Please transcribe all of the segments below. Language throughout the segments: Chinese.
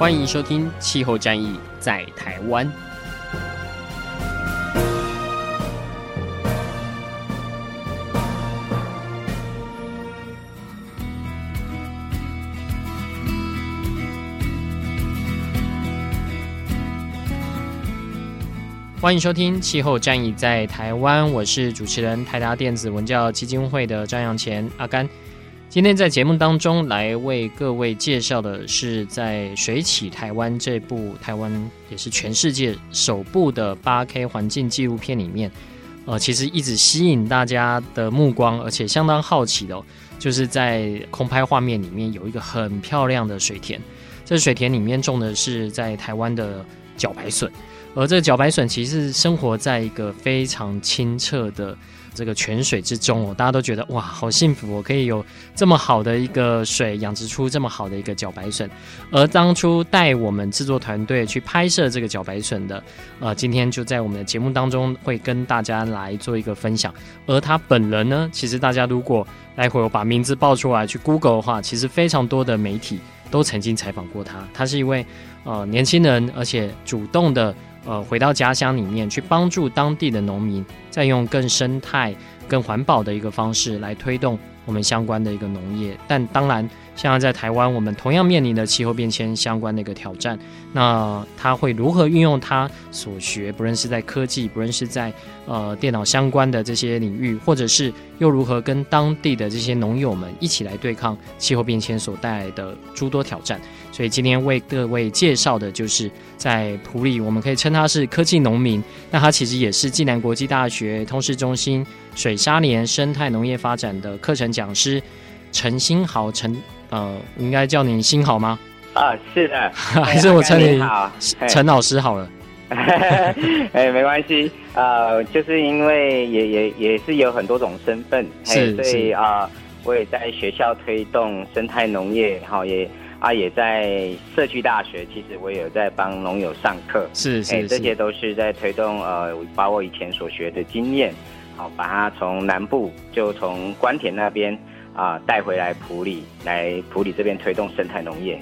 欢迎收听《气候战役在台湾》。欢迎收听《气候战役在台湾》，我是主持人台达电子文教基金会的张扬前阿甘。今天在节目当中来为各位介绍的是，在《水起台湾》这部台湾也是全世界首部的 8K 环境纪录片里面，呃，其实一直吸引大家的目光，而且相当好奇的，就是在空拍画面里面有一个很漂亮的水田，这水田里面种的是在台湾的茭白笋，而这茭白笋其实生活在一个非常清澈的。这个泉水之中哦，大家都觉得哇，好幸福哦，可以有这么好的一个水养殖出这么好的一个茭白笋。而当初带我们制作团队去拍摄这个茭白笋的，呃，今天就在我们的节目当中会跟大家来做一个分享。而他本人呢，其实大家如果待会我把名字报出来去 Google 的话，其实非常多的媒体都曾经采访过他。他是一位呃年轻人，而且主动的。呃，回到家乡里面去帮助当地的农民，再用更生态、更环保的一个方式来推动我们相关的一个农业。但当然，像在台湾，我们同样面临的气候变迁相关的一个挑战。那他会如何运用他所学，不论是在科技，不论是在呃电脑相关的这些领域，或者是又如何跟当地的这些农友们一起来对抗气候变迁所带来的诸多挑战？所以今天为各位介绍的就是在埔里，我们可以称他是科技农民。那他其实也是暨南国际大学通识中心水沙连生态农业发展的课程讲师陈新豪陈。呃，应该叫你新好吗？啊，是的，还是我称你陈老师好了。哎，没关系。呃，就是因为也也也是有很多种身份，是，所以啊、呃，我也在学校推动生态农业，好也啊也在社区大学，其实我也有在帮农友上课，是是，是，这些都是在推动呃，把我以前所学的经验，好把它从南部就从关田那边。啊，带回来普里，来普里这边推动生态农业。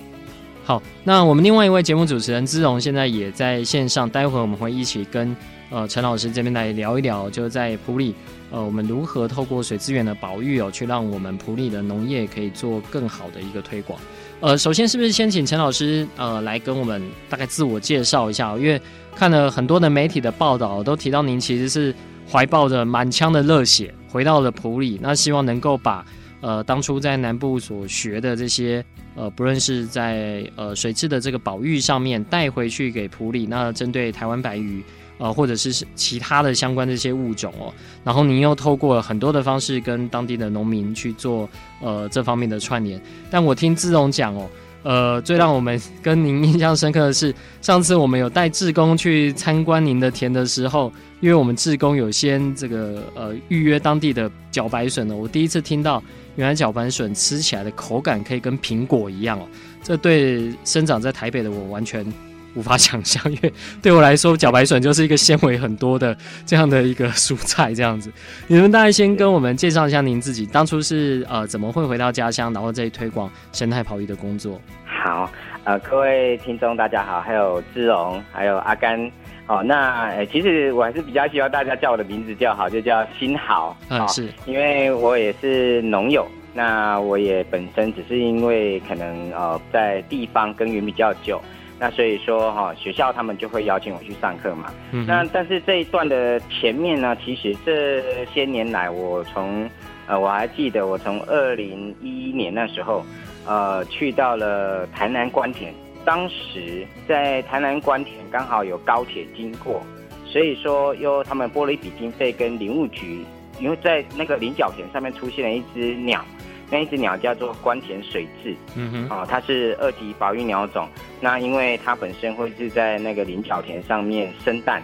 好，那我们另外一位节目主持人姿蓉现在也在线上，待会我们会一起跟呃陈老师这边来聊一聊，就是在普里呃我们如何透过水资源的保育哦，去让我们普里的农业可以做更好的一个推广。呃，首先是不是先请陈老师呃来跟我们大概自我介绍一下？因为看了很多的媒体的报道，都提到您其实是怀抱着满腔的热血回到了普里，那希望能够把。呃，当初在南部所学的这些，呃，不论是在呃水质的这个保育上面带回去给埔里，那针对台湾白鱼，呃，或者是其他的相关的这些物种哦，然后您又透过很多的方式跟当地的农民去做呃这方面的串联。但我听志荣讲哦，呃，最让我们跟您印象深刻的是，上次我们有带志工去参观您的田的时候，因为我们志工有先这个呃预约当地的茭白笋呢，我第一次听到。原来茭白笋吃起来的口感可以跟苹果一样哦，这对生长在台北的我完全无法想象，因为对我来说，茭白笋就是一个纤维很多的这样的一个蔬菜。这样子，你们大概先跟我们介绍一下您自己，当初是呃怎么会回到家乡，然后再推广生态跑育的工作？好，呃，各位听众大家好，还有志荣，还有阿甘。哦，那、欸、其实我还是比较希望大家叫我的名字叫好，就叫新豪。啊、嗯，是因为我也是农友，那我也本身只是因为可能呃在地方耕耘比较久，那所以说哈、哦、学校他们就会邀请我去上课嘛。嗯，那但是这一段的前面呢，其实这些年来我从呃我还记得我从二零一一年那时候呃去到了台南关田。当时在台南关田刚好有高铁经过，所以说又他们拨了一笔经费跟林务局，因为在那个菱角田上面出现了一只鸟，那一只鸟叫做关田水雉，嗯哼，哦，它是二级保育鸟种。那因为它本身会是在那个菱角田上面生蛋，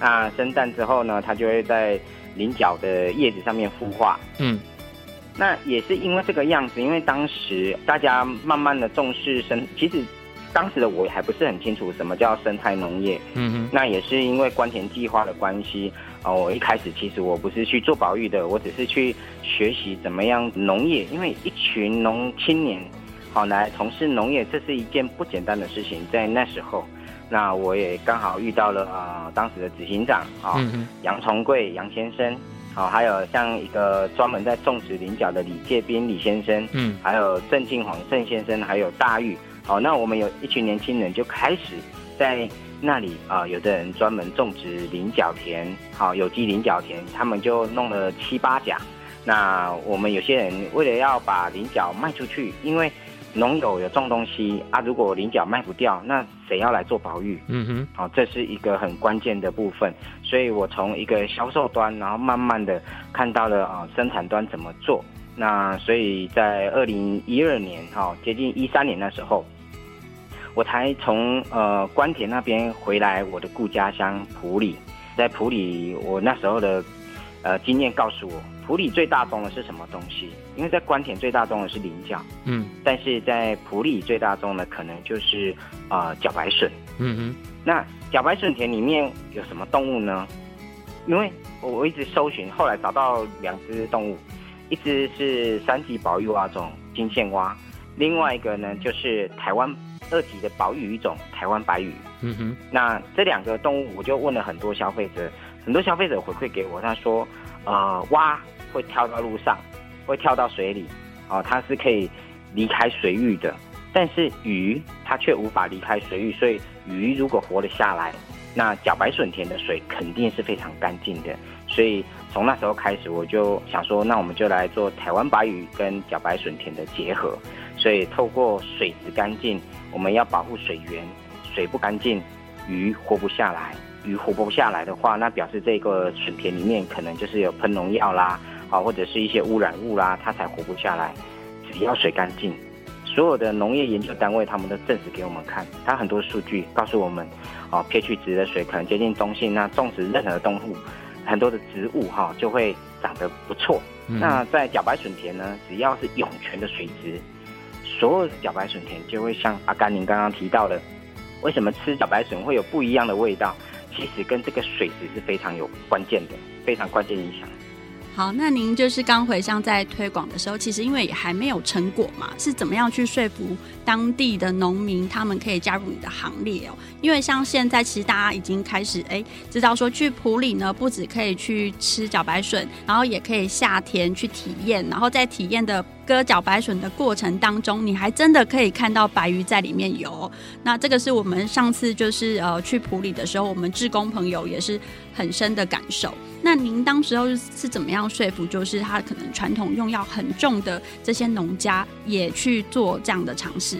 那生蛋之后呢，它就会在菱角的叶子上面孵化。嗯，那也是因为这个样子，因为当时大家慢慢的重视生，其实。当时的我还不是很清楚什么叫生态农业，嗯哼，那也是因为关田计划的关系啊。我一开始其实我不是去做保育的，我只是去学习怎么样农业，因为一群农青年好来从事农业，这是一件不简单的事情。在那时候，那我也刚好遇到了啊，当时的执行长啊，杨崇贵杨先生，好，还有像一个专门在种植菱角的李介斌李先生，嗯，还有郑敬煌郑先生，还有大玉。好，那我们有一群年轻人就开始在那里啊、呃，有的人专门种植菱角田，好，有机菱角田，他们就弄了七八甲。那我们有些人为了要把菱角卖出去，因为农友有种东西啊，如果菱角卖不掉，那谁要来做保育？嗯哼，好，这是一个很关键的部分。所以我从一个销售端，然后慢慢的看到了啊、呃，生产端怎么做。那所以在二零一二年，哈，接近一三年的时候。我才从呃关田那边回来，我的故家乡埔里，在埔里，我那时候的呃经验告诉我，埔里最大宗的是什么东西？因为在关田最大宗的是菱角，嗯，但是在埔里最大宗的可能就是呃茭白笋，嗯哼，那茭白笋田里面有什么动物呢？因为我一直搜寻，后来找到两只动物，一只是三级保育蛙种金线蛙，另外一个呢就是台湾。二级的保育鱼种台湾白鱼，嗯哼，那这两个动物，我就问了很多消费者，很多消费者回馈给我，他说，呃，蛙会跳到路上，会跳到水里，哦、呃，它是可以离开水域的，但是鱼它却无法离开水域，所以鱼如果活了下来，那茭白笋田的水肯定是非常干净的，所以从那时候开始，我就想说，那我们就来做台湾白鱼跟茭白笋田的结合，所以透过水质干净。我们要保护水源，水不干净，鱼活不下来。鱼活不下来的话，那表示这个笋田里面可能就是有喷农药啦，啊，或者是一些污染物啦，它才活不下来。只要水干净，所有的农业研究单位他们都证实给我们看，它很多数据告诉我们，哦，pH 值的水可能接近中性，那种植任何的动物，很多的植物哈就会长得不错。嗯、那在茭白笋田呢，只要是涌泉的水质。所有的茭白笋田就会像阿甘您刚刚提到的，为什么吃茭白笋会有不一样的味道？其实跟这个水质是非常有关键的，非常关键影响。好，那您就是刚回乡在推广的时候，其实因为也还没有成果嘛，是怎么样去说服当地的农民，他们可以加入你的行列哦？因为像现在，其实大家已经开始哎，知道说去普里呢，不止可以去吃茭白笋，然后也可以下田去体验，然后在体验的割茭白笋的过程当中，你还真的可以看到白鱼在里面游。那这个是我们上次就是呃去埔里的时候，我们志工朋友也是很深的感受。那您当时候是怎么样说服，就是他可能传统用药很重的这些农家也去做这样的尝试？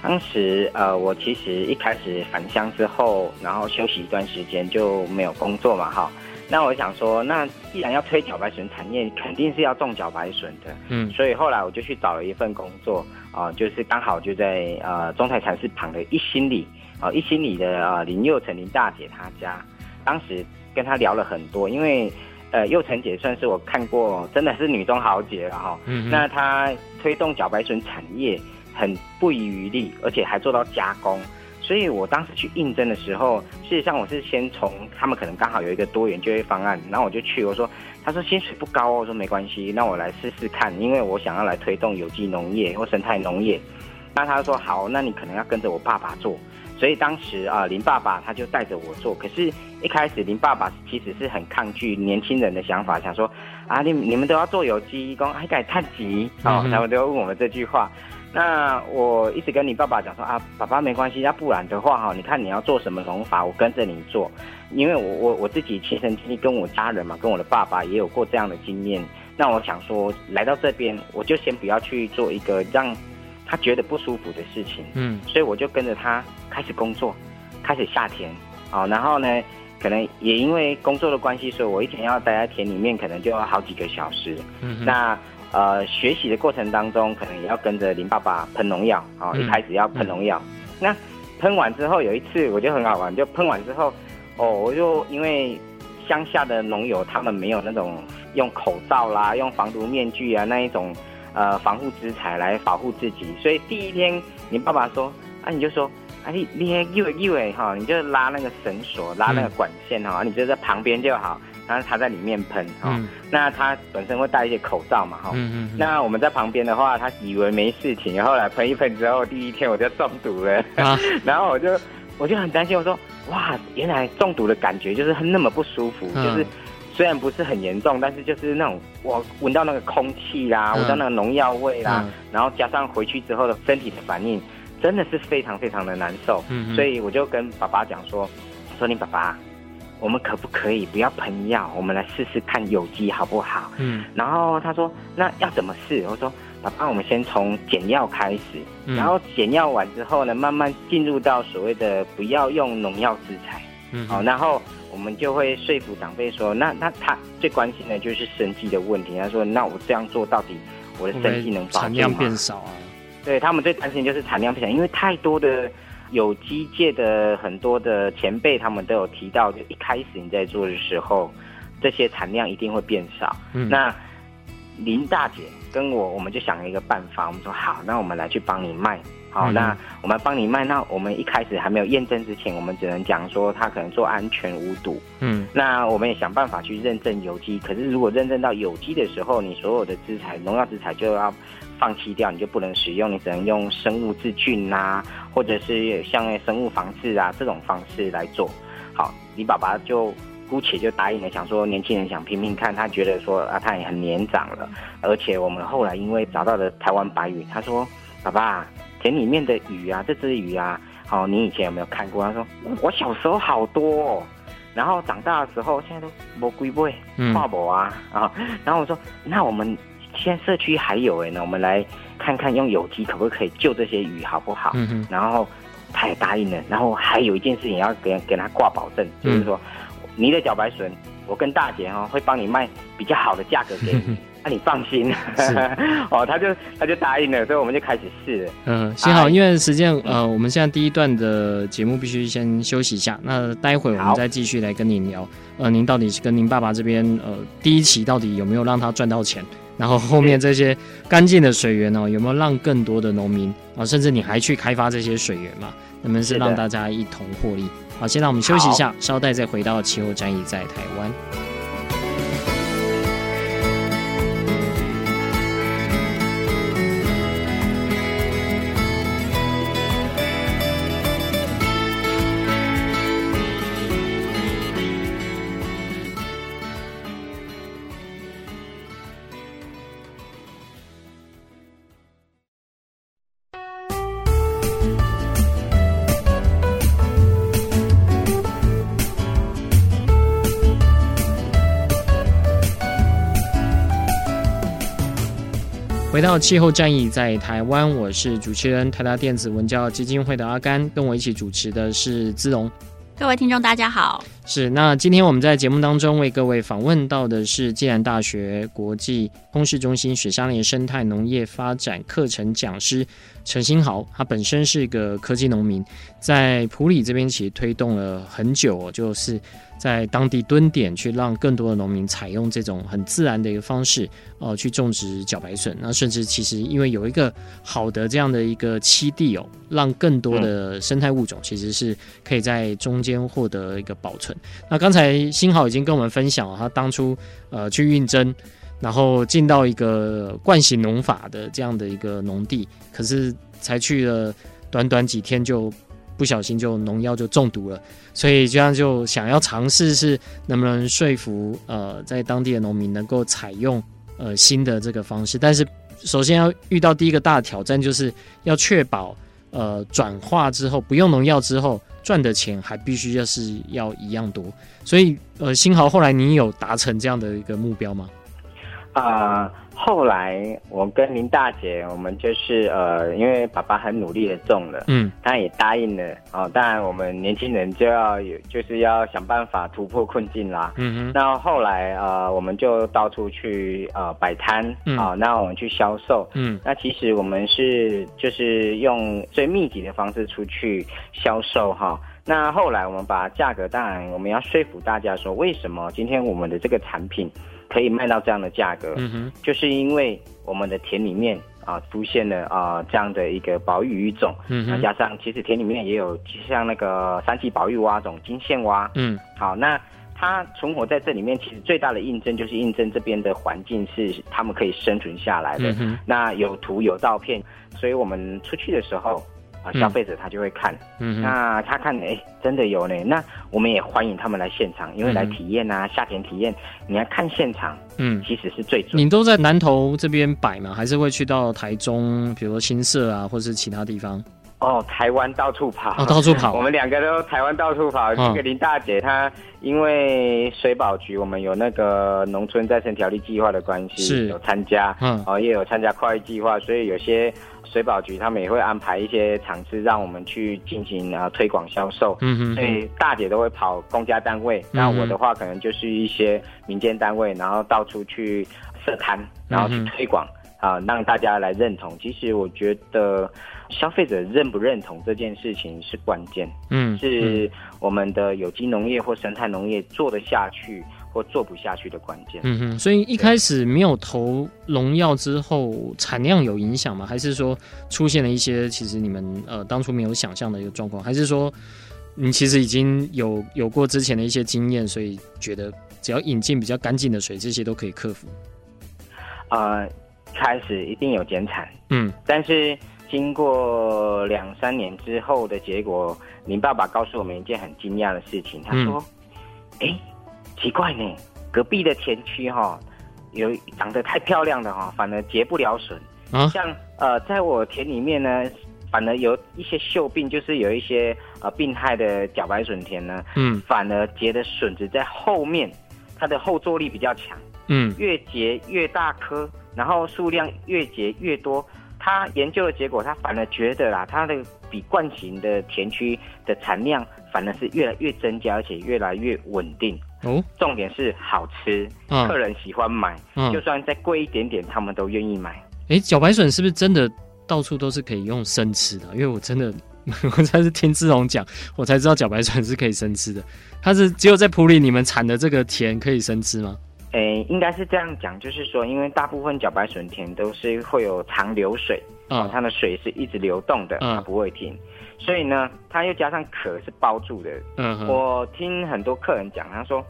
当时呃，我其实一开始返乡之后，然后休息一段时间就没有工作嘛，哈。那我想说，那既然要推茭白笋产业，肯定是要种茭白笋的，嗯。所以后来我就去找了一份工作啊、呃，就是刚好就在呃中台禅寺旁的一心里啊、呃，一心里的啊、呃、林佑成林大姐她家，当时。跟她聊了很多，因为，呃，佑成姐算是我看过真的是女中豪杰了哈。嗯。那她推动茭白笋产业很不遗余力，而且还做到加工。所以我当时去应征的时候，事实上我是先从他们可能刚好有一个多元就业方案，然后我就去。我说，他说薪水不高哦，我说没关系，那我来试试看，因为我想要来推动有机农业或生态农业。那他说好，那你可能要跟着我爸爸做。所以当时啊，林爸爸他就带着我做。可是，一开始林爸爸其实是很抗拒年轻人的想法，想说啊，你你们都要做有机，工还敢太急哦，他们都要问我们这句话。那我一直跟你爸爸讲说啊，爸爸没关系，要不然的话哈，你看你要做什么农法，我跟着你做。因为我我我自己亲身经历，跟我家人嘛，跟我的爸爸也有过这样的经验。那我想说，来到这边，我就先不要去做一个让。他觉得不舒服的事情，嗯，所以我就跟着他开始工作，开始下田，好、哦，然后呢，可能也因为工作的关系，所以我一天要待在田里面，可能就要好几个小时。嗯，那呃学习的过程当中，可能也要跟着林爸爸喷农药啊，一开始要喷农药。那喷完之后，有一次我就很好玩，就喷完之后，哦，我就因为乡下的农友他们没有那种用口罩啦、用防毒面具啊那一种呃防护资材来保护自己，所以第一天林爸爸说，啊你就说。啊，你你以为以为哈，你就拉那个绳索，拉那个管线哈，嗯、你就在旁边就好，然后他在里面喷哈。嗯、那他本身会戴一些口罩嘛哈。嗯嗯。那我们在旁边的话，他以为没事情，后来喷一喷之后，第一天我就中毒了。啊、然后我就我就很担心，我说哇，原来中毒的感觉就是那么不舒服，嗯、就是虽然不是很严重，但是就是那种我闻到那个空气啦，闻、嗯、到那个农药味啦，嗯、然后加上回去之后的身体的反应。真的是非常非常的难受，嗯哼，所以我就跟爸爸讲说，说你爸爸，我们可不可以不要喷药，我们来试试看有机好不好？嗯，然后他说那要怎么试？我说爸爸，我们先从减药开始，嗯、然后减药完之后呢，慢慢进入到所谓的不要用农药制裁，嗯哼，好，然后我们就会说服长辈说，那那他最关心的就是生计的问题，他说那我这样做到底我的生计能保证吗？产量变少啊。对，他们最担心就是产量不小，因为太多的有机界的很多的前辈，他们都有提到，就一开始你在做的时候，这些产量一定会变少。嗯，那林大姐跟我，我们就想了一个办法，我们说好，那我们来去帮你卖。好，那我们帮你卖。那我们一开始还没有验证之前，我们只能讲说它可能做安全无毒。嗯，那我们也想办法去认证有机。可是如果认证到有机的时候，你所有的资材、农药资材就要。放弃掉，你就不能使用，你只能用生物制菌啊，或者是像生物防治啊这种方式来做。好，你爸爸就姑且就答应了，想说年轻人想拼拼看，他觉得说啊，他也很年长了，而且我们后来因为找到了台湾白鱼，他说爸爸，田里面的鱼啊，这只鱼啊，好，你以前有没有看过？他说我小时候好多哦，然后长大的时候现在都没龟背，化博啊啊，然后我说那我们。现在社区还有哎，那我们来看看用有机可不可以救这些鱼，好不好？嗯哼。然后他也答应了。然后还有一件事情要给给他挂保证，嗯、就是说你的茭白笋，我跟大姐哈会帮你卖比较好的价格给你，那、嗯哼啊、你放心。是 哦，他就他就答应了，所以我们就开始试了。嗯，幸好，因为时间呃，我们现在第一段的节目必须先休息一下，那待会我们再继续来跟您聊。呃，您到底是跟您爸爸这边呃第一期到底有没有让他赚到钱？然后后面这些干净的水源哦，有没有让更多的农民啊，甚至你还去开发这些水源嘛？那么是让大家一同获利。好，现在我们休息一下，稍待再回到气候战役在台湾。到气候战役在台湾，我是主持人台达电子文教基金会的阿甘，跟我一起主持的是资龙。各位听众，大家好。是，那今天我们在节目当中为各位访问到的是暨南大学国际通识中心水相连生态农业发展课程讲师陈新豪，他本身是一个科技农民，在普里这边其实推动了很久，就是。在当地蹲点，去让更多的农民采用这种很自然的一个方式，呃，去种植茭白笋。那甚至其实因为有一个好的这样的一个栖地哦，让更多的生态物种其实是可以在中间获得一个保存。那刚才新豪已经跟我们分享了，他当初呃去运征，然后进到一个惯行农法的这样的一个农地，可是才去了短短几天就。不小心就农药就中毒了，所以这样就想要尝试是能不能说服呃在当地的农民能够采用呃新的这个方式，但是首先要遇到第一个大挑战，就是要确保呃转化之后不用农药之后赚的钱还必须要是要一样多，所以呃新豪后来你有达成这样的一个目标吗？啊、后来我跟林大姐，我们就是呃，因为爸爸很努力的种了，嗯，他也答应了哦。当然，我们年轻人就要有，就是要想办法突破困境啦。嗯哼。那后来呃，我们就到处去呃摆摊，啊、那我们去销售。嗯。那其实我们是就是用最密集的方式出去销售哈、哦。那后来我们把价格，当然我们要说服大家说，为什么今天我们的这个产品。可以卖到这样的价格，嗯哼，就是因为我们的田里面啊出现了啊这样的一个保育鱼种，嗯哼，那加上其实田里面也有像那个三级保育蛙种金线蛙，嗯，好，那它存活在这里面，其实最大的印证就是印证这边的环境是他们可以生存下来的，嗯哼，那有图有照片，所以我们出去的时候。啊，消费者他就会看，嗯，那他看，哎、欸，真的有呢。那我们也欢迎他们来现场，因为来体验啊，夏天体验，你要看现场，嗯，其实是最主。你都在南投这边摆吗？还是会去到台中，比如说新社啊，或是其他地方？哦，台湾到处跑，哦，到处跑。我们两个都台湾到处跑。这个林大姐她因为水保局，我们有那个农村再生条例计划的关系，是有参加，嗯，哦，也有参加跨域计划，所以有些。水保局他们也会安排一些场次，让我们去进行啊推广销售。嗯嗯，所以大姐都会跑公家单位，那、嗯、我的话可能就是一些民间单位，然后到处去设摊，然后去推广、嗯、啊，让大家来认同。其实我觉得消费者认不认同这件事情是关键。嗯，是我们的有机农业或生态农业做得下去。或做不下去的关键。嗯哼，所以一开始没有投农药之后，产量有影响吗？还是说出现了一些其实你们呃当初没有想象的一个状况？还是说你其实已经有有过之前的一些经验，所以觉得只要引进比较干净的水，这些都可以克服？呃，开始一定有减产，嗯，但是经过两三年之后的结果，林爸爸告诉我们一件很惊讶的事情，他说：“哎、嗯。欸”奇怪呢，隔壁的田区哈，有长得太漂亮的哈，反而结不了笋。啊，像呃，在我田里面呢，反而有一些锈病，就是有一些呃病害的茭白笋田呢，嗯，反而结的笋子在后面，它的后坐力比较强，嗯，越结越大颗，然后数量越结越多。他研究的结果，他反而觉得啦，他的比惯型的田区的产量反而是越来越增加，而且越来越稳定。哦，重点是好吃，嗯、客人喜欢买，嗯、就算再贵一点点，他们都愿意买。哎、欸，茭白笋是不是真的到处都是可以用生吃的？因为我真的，我才是听志龙讲，我才知道茭白笋是可以生吃的。它是只有在埔里你们产的这个田可以生吃吗？哎、欸，应该是这样讲，就是说，因为大部分茭白笋田都是会有长流水，啊、嗯，它的水是一直流动的，它不会停。所以呢，它又加上壳是包住的。嗯，我听很多客人讲，他说，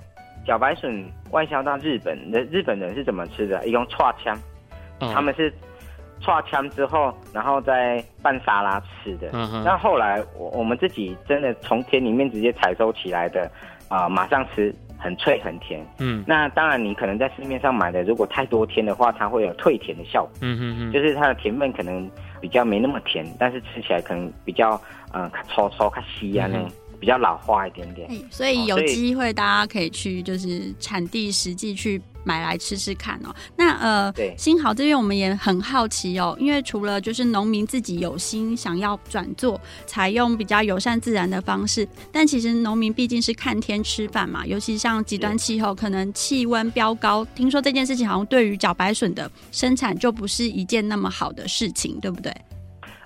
小白笋外销到日本的日本人是怎么吃的？一共剉枪，嗯、他们是串枪之后，然后再拌沙拉吃的。嗯哼。那后来我我们自己真的从田里面直接采收起来的，啊、呃，马上吃，很脆很甜。嗯。那当然，你可能在市面上买的，如果太多天的话，它会有退甜的效果。嗯嗯嗯。就是它的甜分可能比较没那么甜，但是吃起来可能比较。嗯，较粗粗、较细啊，呢、嗯，比较老化一点点。所以有机会大家可以去，就是产地实际去买来吃吃看哦。那呃，对，新豪这边我们也很好奇哦，因为除了就是农民自己有心想要转做采用比较友善自然的方式，但其实农民毕竟是看天吃饭嘛，尤其像极端气候，可能气温飙高，听说这件事情好像对于茭白笋的生产就不是一件那么好的事情，对不对？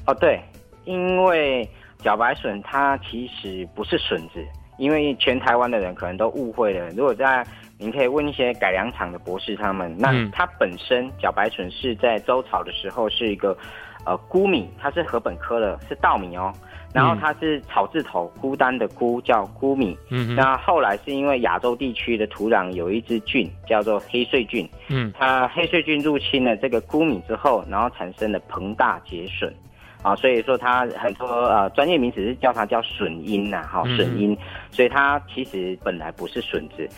哦，对，因为。茭白笋它其实不是笋子，因为全台湾的人可能都误会了。如果在，您可以问一些改良场的博士他们，那它本身茭白笋是在周朝的时候是一个呃鈷米，它是禾本科的，是稻米哦。然后它是草字头，孤单的孤叫孤米。嗯，那后来是因为亚洲地区的土壤有一支菌叫做黑穗菌，嗯，它黑穗菌入侵了这个孤米之后，然后产生了膨大结笋。啊，所以说它很多呃专业名词是叫它叫笋缨呐，哈，笋缨，所以它其实本来不是笋子。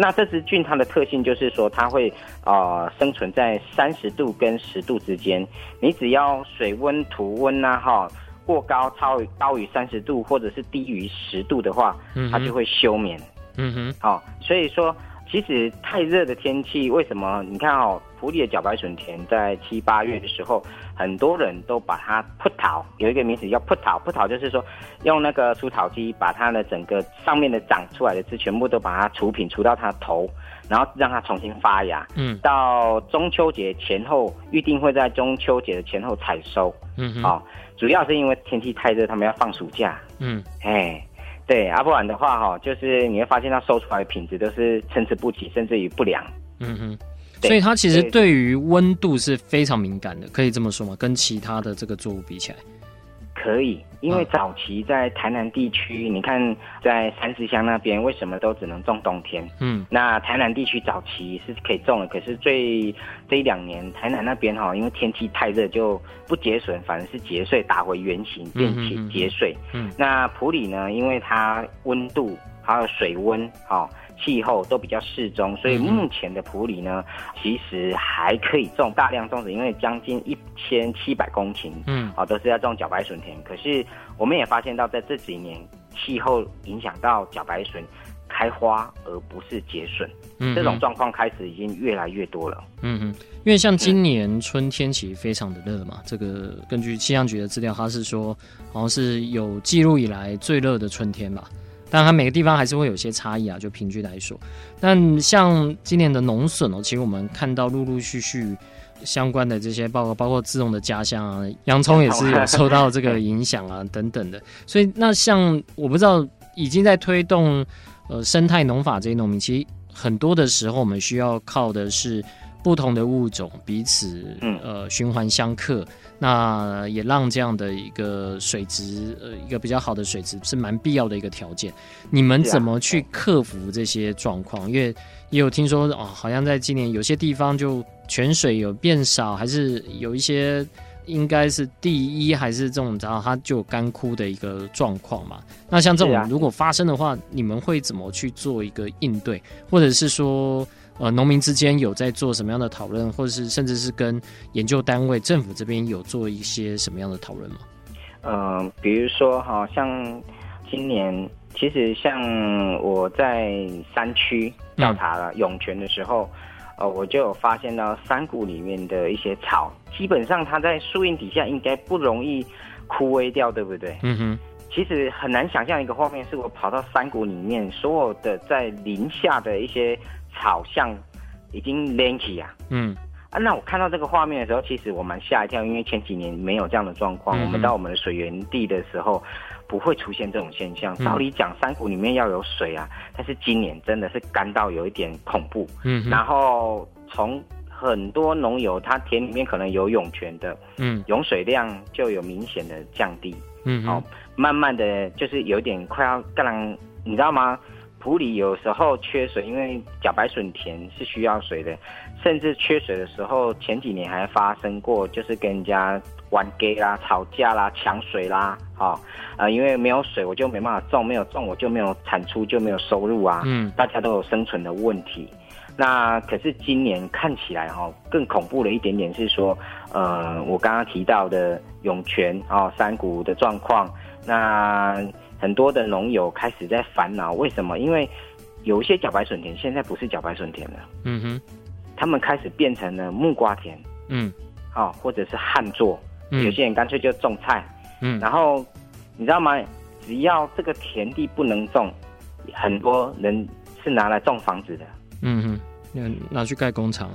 那这支菌它的特性就是说它会呃生存在三十度跟十度之间，你只要水温、土温呐，哈，过高超高于三十度或者是低于十度的话，它就会休眠。嗯哼，好，所以说其实太热的天气，为什么？你看哦，埔里的茭白笋田在七八月的时候，很多人都把它铺桃，有一个名词叫铺桃。铺桃就是说，用那个除草机把它的整个上面的长出来的枝全部都把它除平，除到它头，然后让它重新发芽。嗯，到中秋节前后，预定会在中秋节的前后采收。嗯哼，哦，主要是因为天气太热，他们要放暑假。嗯，哎。对，要、啊、不然的话哈，就是你会发现它收出来的品质都是参差不齐，甚至于不良。嗯哼，所以它其实对于温度是非常敏感的，可以这么说吗？跟其他的这个作物比起来。可以，因为早期在台南地区，嗯、你看在三四乡那边，为什么都只能种冬天？嗯，那台南地区早期是可以种的，可是最这一两年台南那边哈，因为天气太热，就不结笋，反而是结穗打回原形，变结结穗。嗯，那普里呢，因为它温度还有水温，哈。气候都比较适中，所以目前的普里呢，其实还可以种大量种植，因为将近一千七百公顷，嗯，啊，都是要种茭白笋田。可是我们也发现到，在这几年气候影响到茭白笋开花，而不是结笋，嗯，这种状况开始已经越来越多了。嗯嗯，因为像今年春天其实非常的热嘛，这个根据气象局的资料，它是说好像是有记录以来最热的春天嘛。当然，每个地方还是会有些差异啊，就平均来说。但像今年的农损哦，其实我们看到陆陆续续相关的这些报告，包括自动的家乡啊，洋葱也是有受到这个影响啊，等等的。所以，那像我不知道已经在推动呃生态农法这些农民，其实很多的时候我们需要靠的是不同的物种彼此呃循环相克。那也让这样的一个水质，呃，一个比较好的水质是蛮必要的一个条件。你们怎么去克服这些状况？因为也有听说哦，好像在今年有些地方就泉水有变少，还是有一些应该是第一，还是这种然后它就干枯的一个状况嘛。那像这种如果发生的话，你们会怎么去做一个应对，或者是说？呃，农民之间有在做什么样的讨论，或者是甚至是跟研究单位、政府这边有做一些什么样的讨论吗？呃，比如说哈，像今年，其实像我在山区调查了涌泉的时候，嗯、呃，我就有发现到山谷里面的一些草，基本上它在树荫底下应该不容易枯萎掉，对不对？嗯哼。其实很难想象一个画面，是我跑到山谷里面，所有的在林下的一些。草像已经连起啊，嗯啊，那我看到这个画面的时候，其实我蛮吓一跳，因为前几年没有这样的状况。嗯、我们到我们的水源地的时候，不会出现这种现象。照理讲，山谷里面要有水啊，但是今年真的是干到有一点恐怖。嗯，然后从很多农友他田里面可能有涌泉的，嗯，涌水量就有明显的降低。嗯哼，好，慢慢的就是有点快要干，你知道吗？埔里有时候缺水，因为茭白笋田是需要水的，甚至缺水的时候，前几年还发生过，就是跟人家玩 gay 啦、吵架啦、抢水啦，啊、哦，呃，因为没有水，我就没办法种，没有种，我就没有产出，就没有收入啊，嗯，大家都有生存的问题。那可是今年看起来哈、哦，更恐怖的一点点是说，呃，我刚刚提到的涌泉哦、山谷的状况，那。很多的农友开始在烦恼，为什么？因为有一些茭白笋田现在不是茭白笋田了，嗯哼，他们开始变成了木瓜田，嗯，哦，或者是旱作，嗯、有些人干脆就种菜，嗯，然后你知道吗？只要这个田地不能种，很多人是拿来种房子的，嗯哼，拿去盖工厂，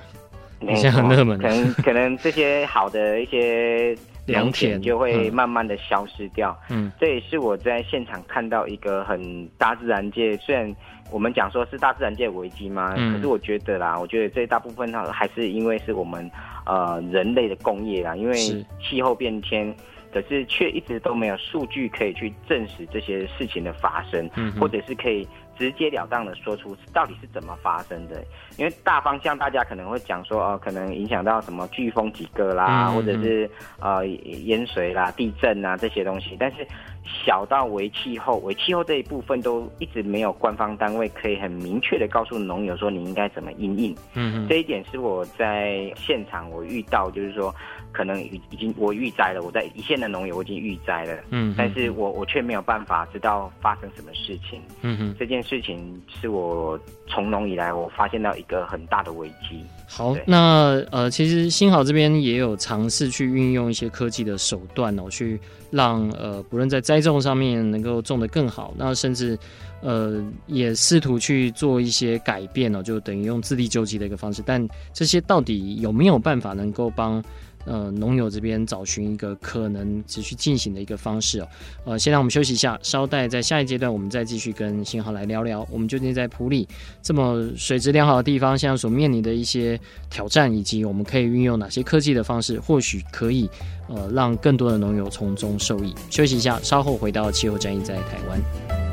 现在很热门，可能可能这些好的一些。良田就会慢慢的消失掉，嗯，这也是我在现场看到一个很大自然界，虽然我们讲说是大自然界危机嘛，嗯，可是我觉得啦，我觉得这大部分呢还是因为是我们呃人类的工业啦，因为气候变迁，可是却一直都没有数据可以去证实这些事情的发生，嗯，或者是可以。直截了当的说出到底是怎么发生的，因为大方向大家可能会讲说，呃，可能影响到什么飓风几个啦，或者是呃淹水啦、地震啊这些东西，但是小到为气候，为气候这一部分都一直没有官方单位可以很明确的告诉农友说你应该怎么应应。嗯嗯，这一点是我在现场我遇到，就是说可能已已经我预灾了，我在一线的农友我已经预灾了。嗯，但是我我却没有办法知道发生什么事情。嗯哼，这件事情是我从农以来我发现到一个很大的危机。好，那呃，其实新好这边也有尝试去运用一些科技的手段哦，去让呃，不论在栽种上面能够种得更好，那甚至呃，也试图去做一些改变哦，就等于用自力救济的一个方式。但这些到底有没有办法能够帮？呃，农友这边找寻一个可能持续进行的一个方式哦。呃，先让我们休息一下，稍待在下一阶段，我们再继续跟新豪来聊聊，我们究竟在普里这么水质良好的地方，现在所面临的一些挑战，以及我们可以运用哪些科技的方式，或许可以呃让更多的农友从中受益。休息一下，稍后回到气候战役在台湾。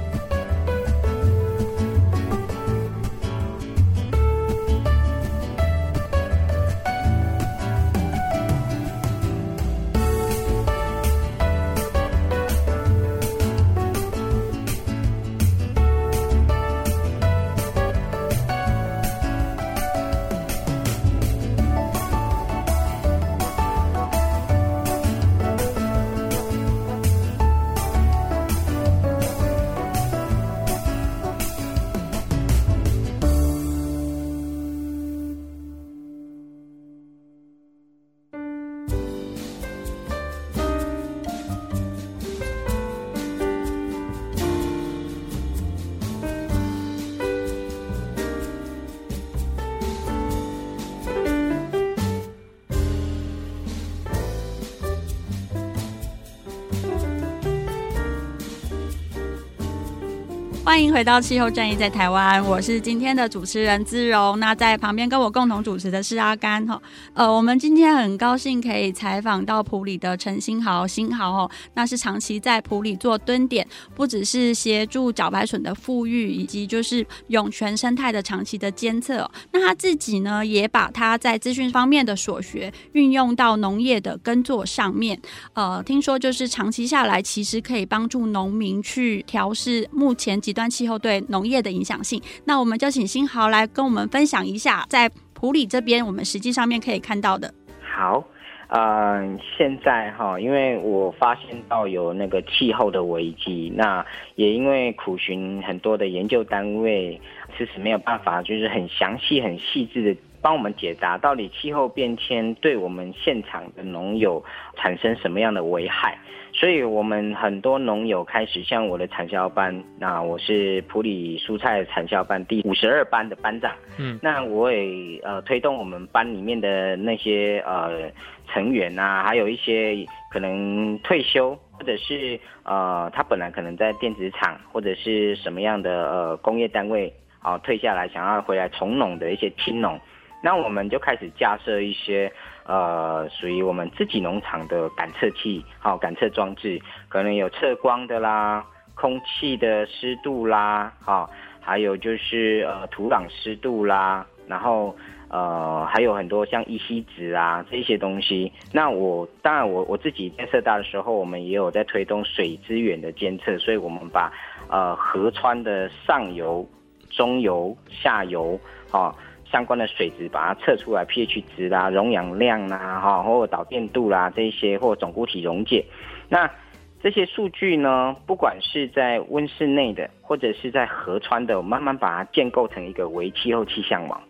欢迎回到气候战役在台湾，我是今天的主持人姿荣。那在旁边跟我共同主持的是阿甘哈。呃，我们今天很高兴可以采访到埔里的陈新豪新豪哦，那是长期在埔里做蹲点，不只是协助茭白笋的复育，以及就是涌泉生态的长期的监测。那他自己呢，也把他在资讯方面的所学运用到农业的耕作上面。呃，听说就是长期下来，其实可以帮助农民去调试目前几气候对农业的影响性，那我们就请新豪来跟我们分享一下，在普里这边我们实际上面可以看到的。好，嗯、现在哈，因为我发现到有那个气候的危机，那也因为苦寻很多的研究单位，其实没有办法，就是很详细、很细致的帮我们解答，到底气候变迁对我们现场的农友产生什么样的危害。所以，我们很多农友开始像我的产销班，那我是普里蔬菜产销班第五十二班的班长，嗯，那我也呃推动我们班里面的那些呃成员啊，还有一些可能退休或者是呃他本来可能在电子厂或者是什么样的呃工业单位啊、呃、退下来想要回来从农的一些青农，那我们就开始架设一些。呃，属于我们自己农场的感测器，好、感测装置，可能有测光的啦，空气的湿度啦，好、哦，还有就是呃土壤湿度啦，然后呃还有很多像乙烯酯啊这些东西。那我当然我我自己建设大的时候，我们也有在推动水资源的监测，所以我们把呃河川的上游、中游、下游，啊、相关的水质把它测出来，pH 值啦、溶氧量啦、哈或者导电度啦这些，或总固体溶解，那这些数据呢，不管是在温室内的，或者是在河川的，我慢慢把它建构成一个微气候气象网。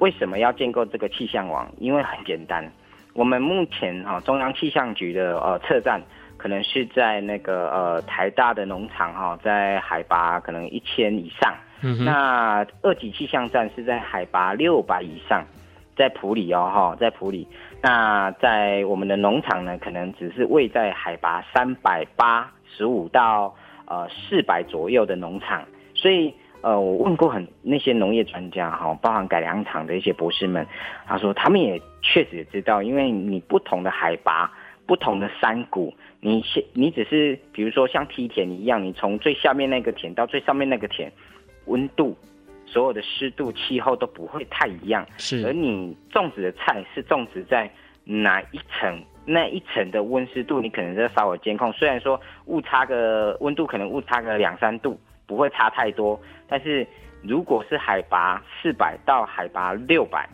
为什么要建构这个气象网？因为很简单，我们目前哈中央气象局的呃测站，可能是在那个呃台大的农场哈，在海拔可能一千以上。那二级气象站是在海拔六百以上，在普里哦，哈，在普里。那在我们的农场呢，可能只是位在海拔三百八十五到呃四百左右的农场。所以呃，我问过很那些农业专家哈，包含改良场的一些博士们，他说他们也确实也知道，因为你不同的海拔、不同的山谷，你你只是比如说像梯田一样，你从最下面那个田到最上面那个田。温度、所有的湿度、气候都不会太一样。是，而你种植的菜是种植在哪一层那一层的温湿度，你可能在稍微监控。虽然说误差个温度可能误差个两三度，不会差太多，但是如果是海拔四百到海拔六百，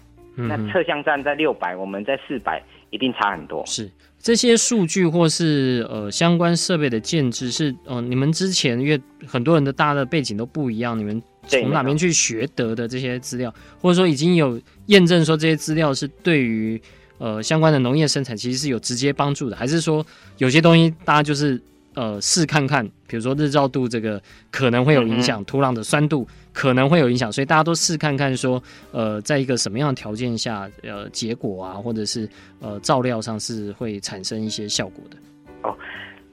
那测向站在六百，我们在四百，一定差很多。是这些数据或是呃相关设备的建制是呃你们之前因为很多人的大的背景都不一样，你们从哪边去学得的这些资料，或者说已经有验证说这些资料是对于呃相关的农业生产其实是有直接帮助的，还是说有些东西大家就是？呃，试看看，比如说日照度这个可能会有影响，嗯、土壤的酸度可能会有影响，所以大家都试看看说，呃，在一个什么样的条件下，呃，结果啊，或者是呃，照料上是会产生一些效果的。哦。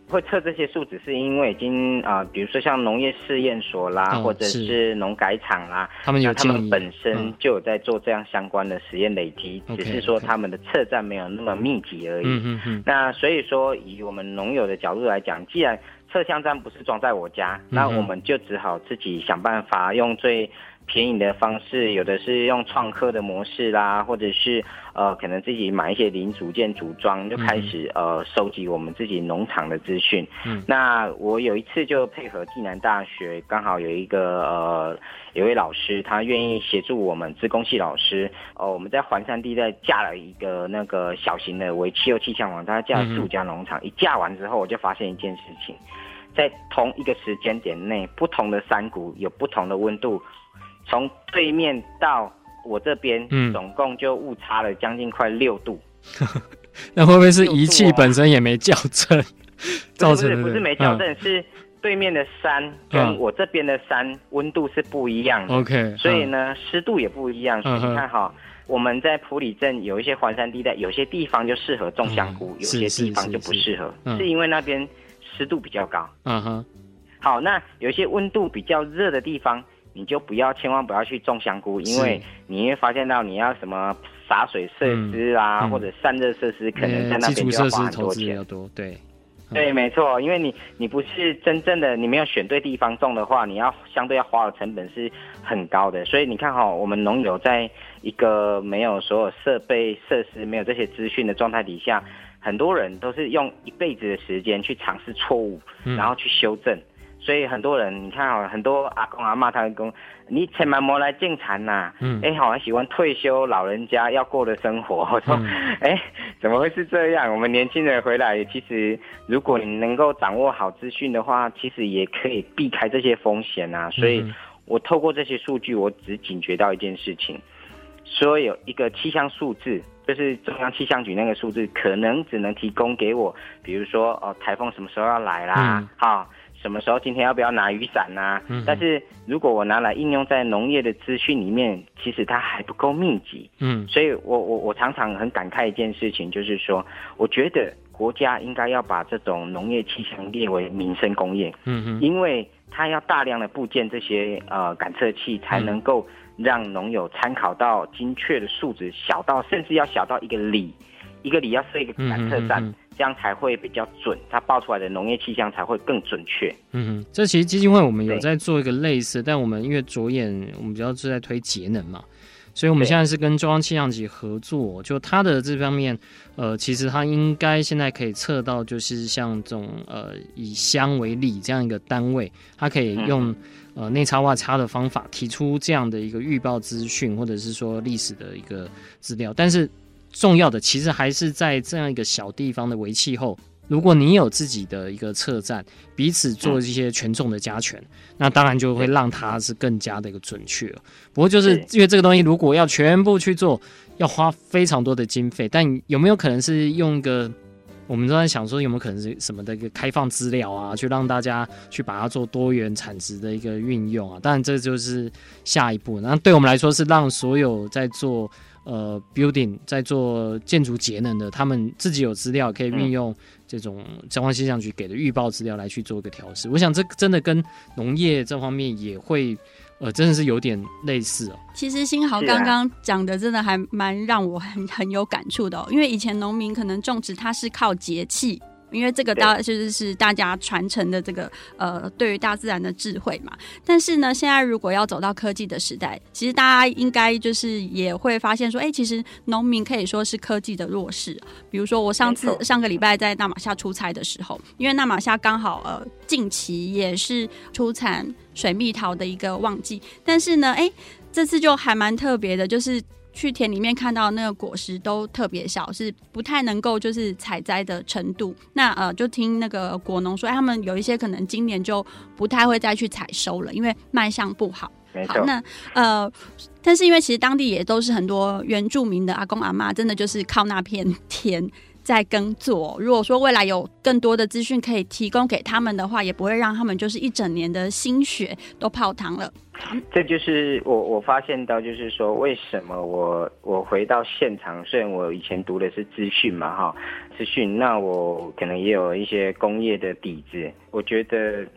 会测这些数值，是因为已经啊、呃，比如说像农业试验所啦，哦、或者是农改场啦，他们有他们本身就有在做这样相关的实验累积，嗯、只是说他们的测站没有那么密集而已。嗯嗯嗯。那所以说，以我们农友的角度来讲，既然测向站不是装在我家，嗯、那我们就只好自己想办法用最。便宜的方式，有的是用创客的模式啦，或者是呃，可能自己买一些零组件组装，就开始呃收集我们自己农场的资讯。嗯，那我有一次就配合暨南大学，刚好有一个呃有位老师，他愿意协助我们资工系老师，呃，我们在环山地带架了一个那个小型的为气候气象网，他架了四五家农场，一架完之后，我就发现一件事情，在同一个时间点内，不同的山谷有不同的温度。从对面到我这边，嗯，总共就误差了将近快六度。那会不会是仪器本身也没校正，造成的？不是不是没校正，是对面的山跟我这边的山温度是不一样的。OK，所以呢，湿度也不一样。所以你看哈，我们在普里镇有一些环山地带，有些地方就适合种香菇，有些地方就不适合，是因为那边湿度比较高。嗯哼。好，那有些温度比较热的地方。你就不要，千万不要去种香菇，因为你会发现到你要什么洒水设施啊，嗯嗯、或者散热设施，可能在那边就要花很多钱。多对，对，没错，因为你你不是真正的，你没有选对地方种的话，你要相对要花的成本是很高的。所以你看哈，我们农友在一个没有所有设备设施、没有这些资讯的状态底下，很多人都是用一辈子的时间去尝试错误，然后去修正。所以很多人，你看啊，很多阿公阿妈他们讲，你千万莫来种田呐。嗯。哎，好像喜欢退休老人家要过的生活。我说，哎、嗯，怎么会是这样？我们年轻人回来，其实如果你能够掌握好资讯的话，其实也可以避开这些风险啊。所以我透过这些数据，我只警觉到一件事情：说有一个气象数字，就是中央气象局那个数字，可能只能提供给我，比如说哦，台风什么时候要来啦，好、嗯。什么时候今天要不要拿雨伞呐、啊？嗯、但是如果我拿来应用在农业的资讯里面，其实它还不够密集。嗯，所以我我我常常很感慨一件事情，就是说，我觉得国家应该要把这种农业气象列为民生工业。嗯嗯因为它要大量的部件这些呃感测器，才能够让农友参考到精确的数值，小到甚至要小到一个里，一个里要设一个感测站。嗯这样才会比较准，它报出来的农业气象才会更准确。嗯哼，这其实基金会我们有在做一个类似，但我们因为着眼我们比较是在推节能嘛，所以我们现在是跟中央气象局合作，就它的这方面，呃，其实它应该现在可以测到，就是像这种呃以乡为例这样一个单位，它可以用、嗯、呃内插外插的方法提出这样的一个预报资讯，或者是说历史的一个资料，但是。重要的其实还是在这样一个小地方的为气候。如果你有自己的一个测站，彼此做一些权重的加权，嗯、那当然就会让它是更加的一个准确。不过就是因为这个东西，如果要全部去做，要花非常多的经费。但有没有可能是用一个，我们都在想说有没有可能是什么的一个开放资料啊，去让大家去把它做多元产值的一个运用啊？当然这就是下一步。那对我们来说是让所有在做。呃，building 在做建筑节能的，他们自己有资料可以运用这种中央气象局给的预报资料来去做一个调试。我想这真的跟农业这方面也会，呃，真的是有点类似哦。其实新豪刚刚讲的真的还蛮让我很很有感触的哦，因为以前农民可能种植它是靠节气。因为这个大就是是大家传承的这个呃，对于大自然的智慧嘛。但是呢，现在如果要走到科技的时代，其实大家应该就是也会发现说，哎，其实农民可以说是科技的弱势。比如说我上次上个礼拜在纳玛夏出差的时候，因为纳玛夏刚好呃近期也是出产水蜜桃的一个旺季，但是呢，哎，这次就还蛮特别的，就是。去田里面看到那个果实都特别小，是不太能够就是采摘的程度。那呃，就听那个果农说，他们有一些可能今年就不太会再去采收了，因为卖相不好。好，那呃，但是因为其实当地也都是很多原住民的阿公阿妈，真的就是靠那片田在耕作。如果说未来有更多的资讯可以提供给他们的话，也不会让他们就是一整年的心血都泡汤了。这就是我我发现到，就是说为什么我我回到现场，虽然我以前读的是资讯嘛，哈，资讯，那我可能也有一些工业的底子，我觉得。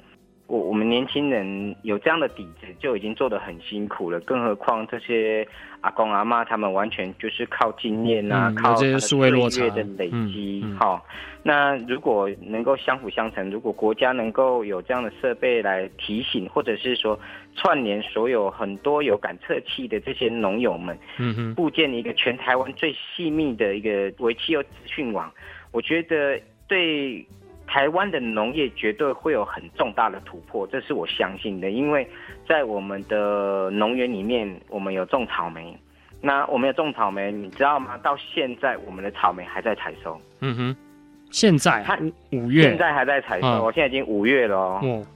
我我们年轻人有这样的底子，就已经做得很辛苦了，更何况这些阿公阿妈他们完全就是靠经验啊，嗯、靠这些数位落差的累积。好、嗯嗯，那如果能够相辅相成，如果国家能够有这样的设备来提醒，或者是说串联所有很多有感测器的这些农友们，构建一个全台湾最细密的一个微气候资讯网，我觉得对。台湾的农业绝对会有很重大的突破，这是我相信的。因为在我们的农园里面，我们有种草莓，那我们有种草莓，你知道吗？到现在我们的草莓还在采收。嗯哼，现在五月，现在还在采收，我、哦、现在已经五月了哦。哦，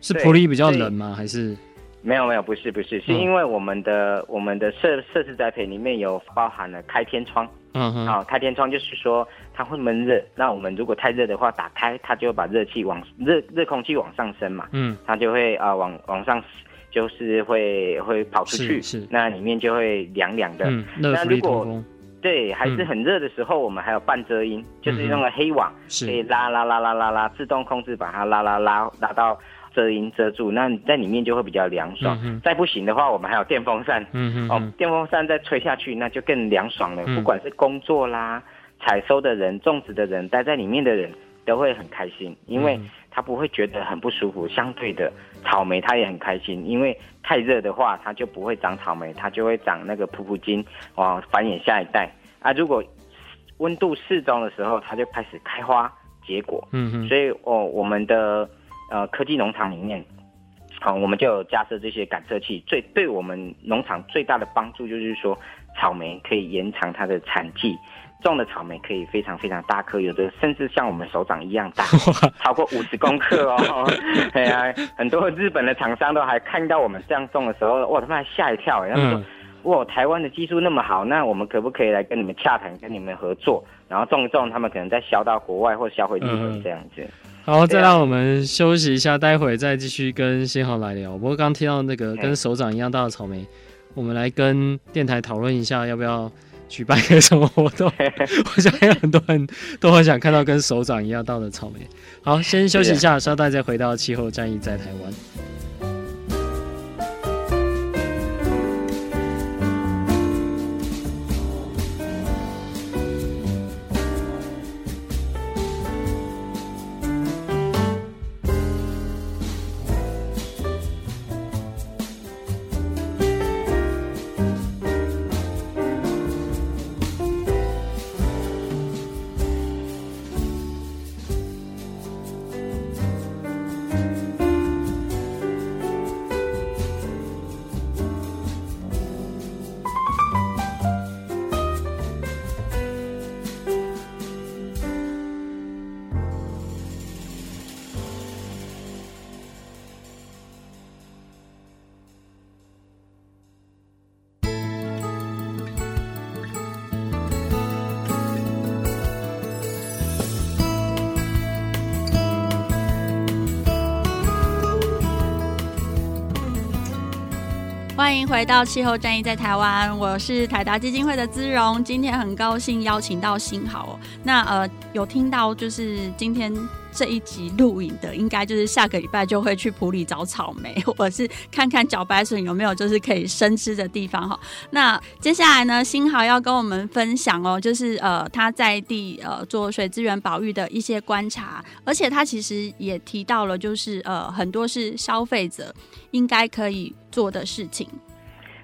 是普里比较冷吗？还是？没有没有，不是不是，是因为我们的、嗯、我们的设设施栽培里面有包含了开天窗。嗯哼，啊，开天窗就是说它会闷热，那我们如果太热的话，打开它就会把热气往热热空气往上升嘛，嗯，它就会啊往往上，就是会会跑出去，是，是。那里面就会凉凉的。嗯，那如果对还是很热的时候，嗯、我们还有半遮阴，就是用了黑网，可以拉拉拉拉拉拉，自动控制把它拉拉拉拉到。遮阴遮住，那在里面就会比较凉爽。嗯。再不行的话，我们还有电风扇。嗯嗯。哦，电风扇再吹下去，那就更凉爽了。嗯。不管是工作啦、采收的人、种植的人、待在里面的人，都会很开心，因为他不会觉得很不舒服。相对的，草莓它也很开心，因为太热的话，它就不会长草莓，它就会长那个噗噗金，哦，繁衍下一代。啊，如果温度适中的时候，它就开始开花结果。嗯嗯。所以哦，我们的。呃，科技农场里面，好、哦，我们就有架设这些感测器。最对我们农场最大的帮助就是说，草莓可以延长它的产季，种的草莓可以非常非常大颗，有的甚至像我们手掌一样大，超过五十公克哦。对啊，很多日本的厂商都还看到我们这样种的时候，哇，他们还吓一跳，他们说，哇，台湾的技术那么好，那我们可不可以来跟你们洽谈，跟你们合作，然后种一种，他们可能再销到国外或销回日本这样子。好，再让我们休息一下，待会再继续跟新豪来聊。不过刚听到那个跟手掌一样大的草莓，我们来跟电台讨论一下，要不要举办一个什么活动？我想有很多人都很想看到跟手掌一样大的草莓。好，先休息一下，稍待再回到气候战役在台湾。欢迎回到气候战役在台湾，我是台达基金会的姿蓉，今天很高兴邀请到新豪。那呃，有听到就是今天这一集录影的，应该就是下个礼拜就会去普里找草莓，或者是看看茭白笋有没有就是可以生吃的地方哈。那接下来呢，新豪要跟我们分享哦，就是呃他在地呃做水资源保育的一些观察，而且他其实也提到了，就是呃很多是消费者应该可以做的事情。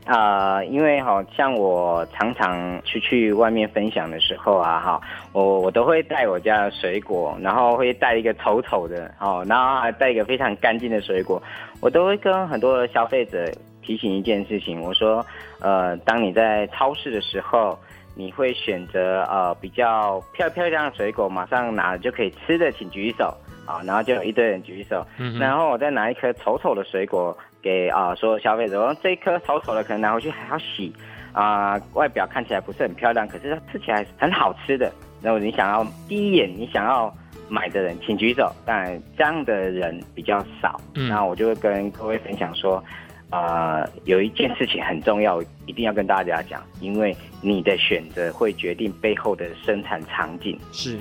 呃，因为好像我常常出去外面分享的时候啊，哈，我我都会带我家的水果，然后会带一个丑丑的，哦，然后还带一个非常干净的水果，我都会跟很多消费者提醒一件事情，我说，呃，当你在超市的时候，你会选择呃比较漂漂亮的水果，马上拿了就可以吃的，请举手，啊，然后就有一堆人举手，嗯，然后我再拿一颗丑丑的水果。给啊，所有消费者，这一颗丑丑的，可能拿回去还要洗啊，呃，外表看起来不是很漂亮，可是它吃起来很好吃的。然后你想要第一眼你想要买的人，请举手。当然这样的人比较少。嗯，那我就会跟各位分享说，呃，有一件事情很重要，一定要跟大家讲，因为你的选择会决定背后的生产场景。是，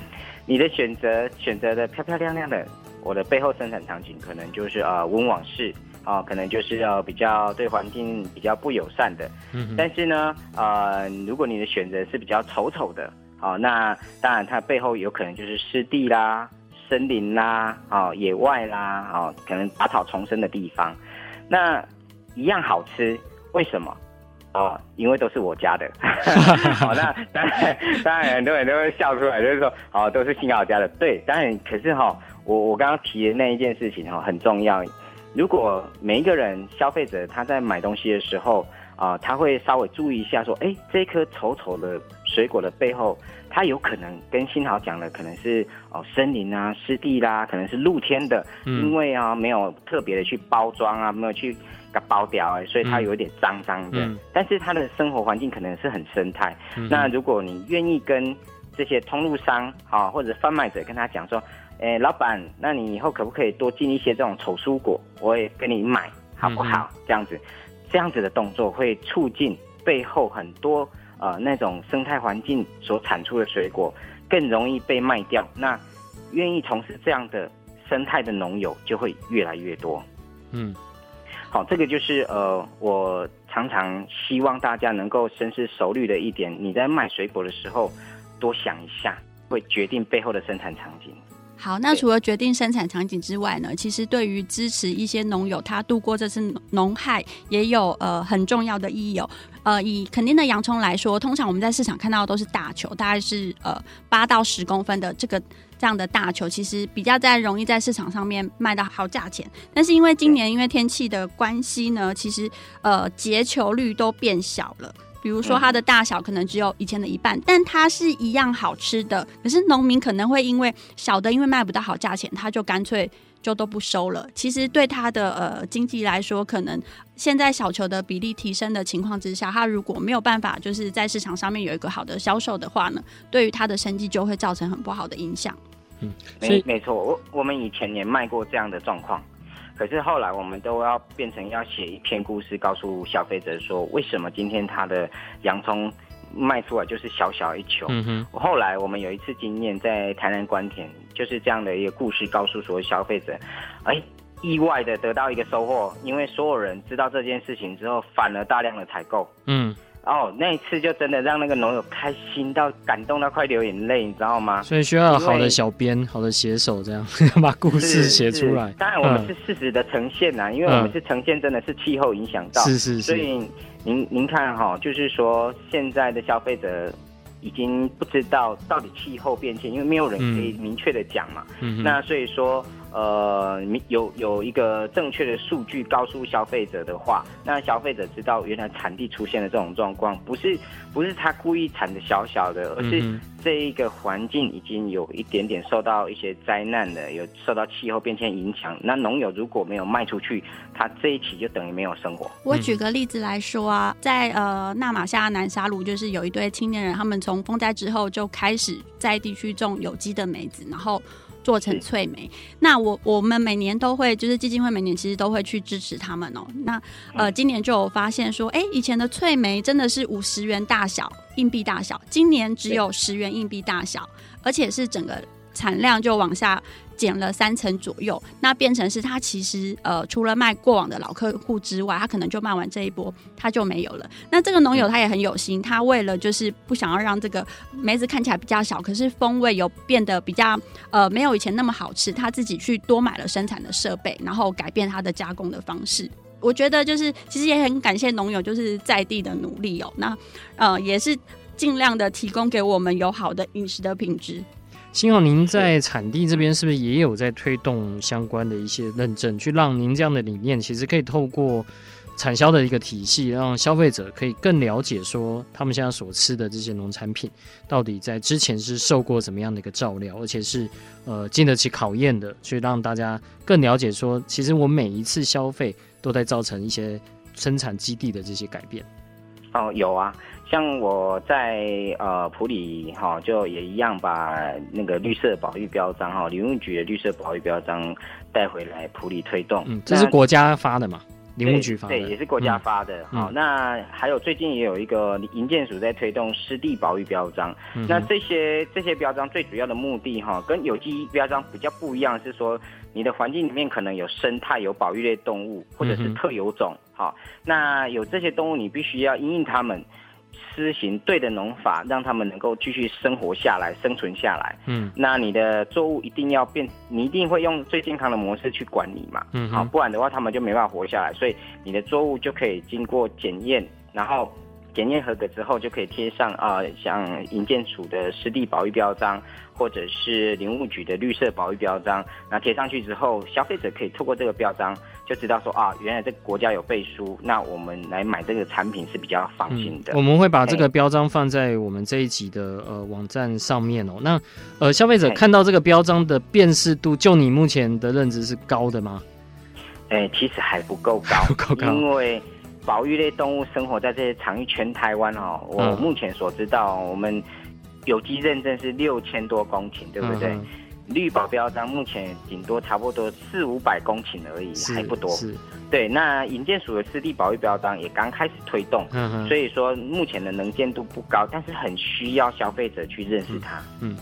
你的选择选择的漂漂亮亮的，我的背后生产场景可能就是啊温网式。哦，可能就是要比较对环境比较不友善的，嗯，但是呢，呃，如果你的选择是比较丑丑的，哦，那当然它背后有可能就是湿地啦、森林啦、哦，野外啦，哦，可能杂草丛生的地方，那一样好吃，为什么？哦，因为都是我家的，好，那当然，当然很多人都会笑出来，就是说，哦，都是新豪家的，对，当然，可是哈、哦，我我刚刚提的那一件事情哈、哦，很重要。如果每一个人消费者他在买东西的时候啊、呃，他会稍微注意一下，说，哎，这颗丑丑的水果的背后，它有可能跟新豪讲的可能是哦森林啊、湿地啦，可能是露天的，嗯、因为啊没有特别的去包装啊，没有去给包掉，哎，所以它有点脏脏的、嗯。但是它的生活环境可能是很生态。嗯、那如果你愿意跟这些通路商啊或者贩卖者跟他讲说。哎，老板，那你以后可不可以多进一些这种丑蔬果？我也跟你买，好不好？嗯、这样子，这样子的动作会促进背后很多呃那种生态环境所产出的水果更容易被卖掉。那愿意从事这样的生态的农友就会越来越多。嗯，好，这个就是呃，我常常希望大家能够深思熟虑的一点：你在卖水果的时候，多想一下，会决定背后的生产场景。好，那除了决定生产场景之外呢，其实对于支持一些农友他度过这次农害，也有呃很重要的意义哦。呃，以肯定的洋葱来说，通常我们在市场看到的都是大球，大概是呃八到十公分的这个这样的大球，其实比较在容易在市场上面卖到好价钱。但是因为今年因为天气的关系呢，其实呃结球率都变小了。比如说它的大小可能只有以前的一半，但它是一样好吃的。可是农民可能会因为小的，因为卖不到好价钱，他就干脆就都不收了。其实对他的呃经济来说，可能现在小球的比例提升的情况之下，他如果没有办法就是在市场上面有一个好的销售的话呢，对于他的生计就会造成很不好的影响。嗯，没没错，我我们以前也卖过这样的状况。可是后来我们都要变成要写一篇故事，告诉消费者说，为什么今天他的洋葱卖出来就是小小一球。嗯哼。后来我们有一次经验，在台南官田，就是这样的一个故事，告诉所有消费者，哎，意外的得到一个收获，因为所有人知道这件事情之后，反而大量的采购。嗯。哦，那一次就真的让那个农友开心到感动到快流眼泪，你知道吗？所以需要好的小编、好的写手，这样 把故事写出来。当然，我们是事实的呈现呐、啊嗯，因为我们是呈现真的是气候影响到。是是是。所以您您看哈、哦，就是说现在的消费者已经不知道到底气候变迁，因为没有人可以明确的讲嘛。嗯。那所以说。呃，有有一个正确的数据告诉消费者的话，那消费者知道原来产地出现了这种状况，不是不是他故意产的小小的，而是这一个环境已经有一点点受到一些灾难的，有受到气候变迁影响。那农友如果没有卖出去，他这一期就等于没有生活。我举个例子来说啊，在呃纳玛夏南沙鲁，就是有一对青年人，他们从风灾之后就开始在地区种有机的梅子，然后。做成翠梅，那我我们每年都会，就是基金会每年其实都会去支持他们哦。那呃，今年就有发现说，哎、欸，以前的翠梅真的是五十元大小硬币大小，今年只有十元硬币大小，而且是整个产量就往下减了三成左右，那变成是他其实呃除了卖过往的老客户之外，他可能就卖完这一波，他就没有了。那这个农友他也很有心，他为了就是不想要让这个梅子看起来比较小，可是风味有变得比较呃没有以前那么好吃，他自己去多买了生产的设备，然后改变他的加工的方式。我觉得就是其实也很感谢农友就是在地的努力哦，那呃也是尽量的提供给我们有好的饮食的品质。幸好您在产地这边是不是也有在推动相关的一些认证，去让您这样的理念其实可以透过产销的一个体系，让消费者可以更了解说他们现在所吃的这些农产品到底在之前是受过怎么样的一个照料，而且是呃经得起考验的，去让大家更了解说，其实我每一次消费都在造成一些生产基地的这些改变。哦，有啊。像我在呃普里哈，就也一样把那个绿色保育标章哈，林务局的绿色保育标章带回来普里推动。嗯，这是国家发的嘛？林务局发的对，对，也是国家发的。好、嗯，那还有最近也有一个营建署在推动湿地保育标章。嗯、那这些这些标章最主要的目的哈，跟有机标章比较不一样，是说你的环境里面可能有生态、有保育类动物，或者是特有种。好、嗯，那有这些动物，你必须要因应它们。施行对的农法，让他们能够继续生活下来、生存下来。嗯，那你的作物一定要变，你一定会用最健康的模式去管理嘛。嗯，好，不然的话，他们就没办法活下来。所以你的作物就可以经过检验，然后检验合格之后，就可以贴上啊、呃，像营建署的湿地保育标章，或者是林务局的绿色保育标章。那贴上去之后，消费者可以透过这个标章。就知道说啊，原来这个国家有背书，那我们来买这个产品是比较放心的。嗯、我们会把这个标章放在我们这一集的呃网站上面哦。那呃，消费者看到这个标章的辨识度，就你目前的认知是高的吗？哎、欸，其实还不够高，不够高，因为保育类动物生活在这些场域，全台湾哦，我目前所知道，我们有机认证是六千多公顷，对不对？嗯绿保标章目前顶多差不多四五百公顷而已，还不多。是，对。那营建署的湿地保育标章也刚开始推动，嗯，所以说目前的能见度不高，但是很需要消费者去认识它。嗯，嗯，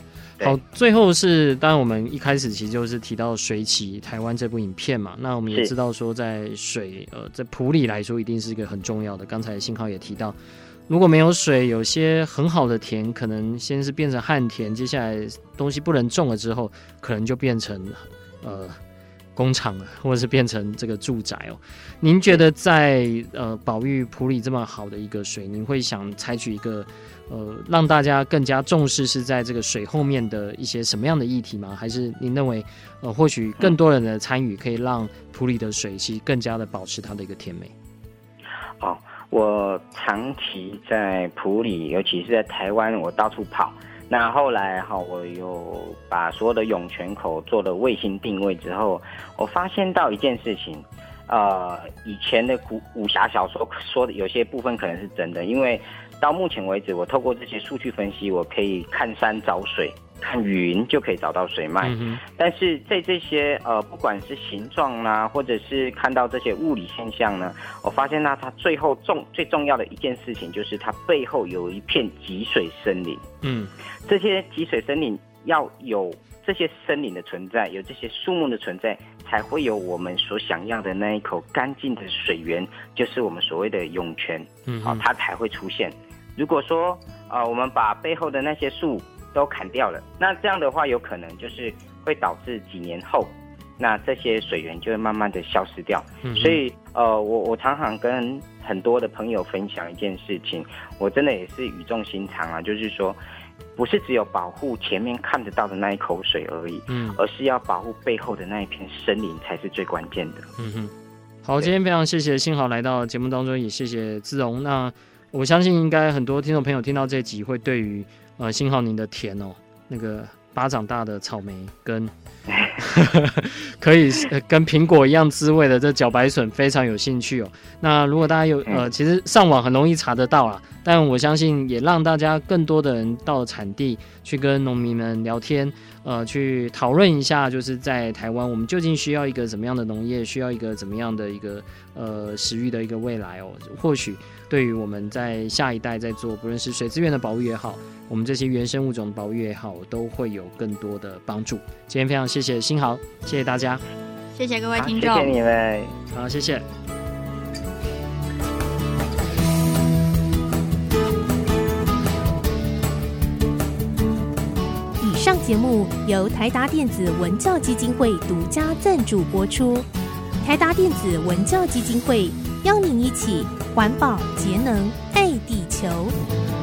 好。最后是，当然我们一开始其实就是提到水起台湾这部影片嘛，那我们也知道说，在水呃在普里来说，一定是一个很重要的。刚才信号也提到。如果没有水，有些很好的田可能先是变成旱田，接下来东西不能种了之后，可能就变成呃工厂了，或者是变成这个住宅哦。您觉得在呃保育普里这么好的一个水，您会想采取一个呃让大家更加重视是在这个水后面的一些什么样的议题吗？还是您认为呃或许更多人的参与可以让普里的水其实更加的保持它的一个甜美？好。我长期在普里，尤其是在台湾，我到处跑。那后来哈，我有把所有的涌泉口做了卫星定位之后，我发现到一件事情，呃，以前的古武侠小说说的有些部分可能是真的，因为到目前为止，我透过这些数据分析，我可以看山找水。看云就可以找到水脉，嗯，但是在这些呃，不管是形状啦，或者是看到这些物理现象呢，我发现呢，它最后重最重要的一件事情，就是它背后有一片积水森林。嗯，这些积水森林要有这些森林的存在，有这些树木的存在，才会有我们所想要的那一口干净的水源，就是我们所谓的涌泉。嗯，好，它才会出现。如果说呃，我们把背后的那些树都砍掉了，那这样的话有可能就是会导致几年后，那这些水源就会慢慢的消失掉。嗯、所以呃，我我常常跟很多的朋友分享一件事情，我真的也是语重心长啊，就是说，不是只有保护前面看得到的那一口水而已，嗯，而是要保护背后的那一片森林才是最关键的。嗯哼，好，今天非常谢谢幸好来到节目当中，也谢谢志荣。那我相信应该很多听众朋友听到这集会对于。呃，幸好您的甜哦，那个巴掌大的草莓跟 可以跟苹果一样滋味的这茭白笋非常有兴趣哦。那如果大家有呃，其实上网很容易查得到啦，但我相信也让大家更多的人到产地去跟农民们聊天，呃，去讨论一下，就是在台湾我们究竟需要一个怎么样的农业，需要一个怎么样的一个呃食育的一个未来哦。或许对于我们在下一代在做，不论是水资源的保育也好，我们这些原生物种的保育也好，都会有更多的帮助。今天非常谢谢新豪，谢谢大家，谢谢各位听众，谢谢你们，好，谢谢。以上节目由台达电子文教基金会独家赞助播出。台达电子文教基金会邀您一起环保节能爱地球。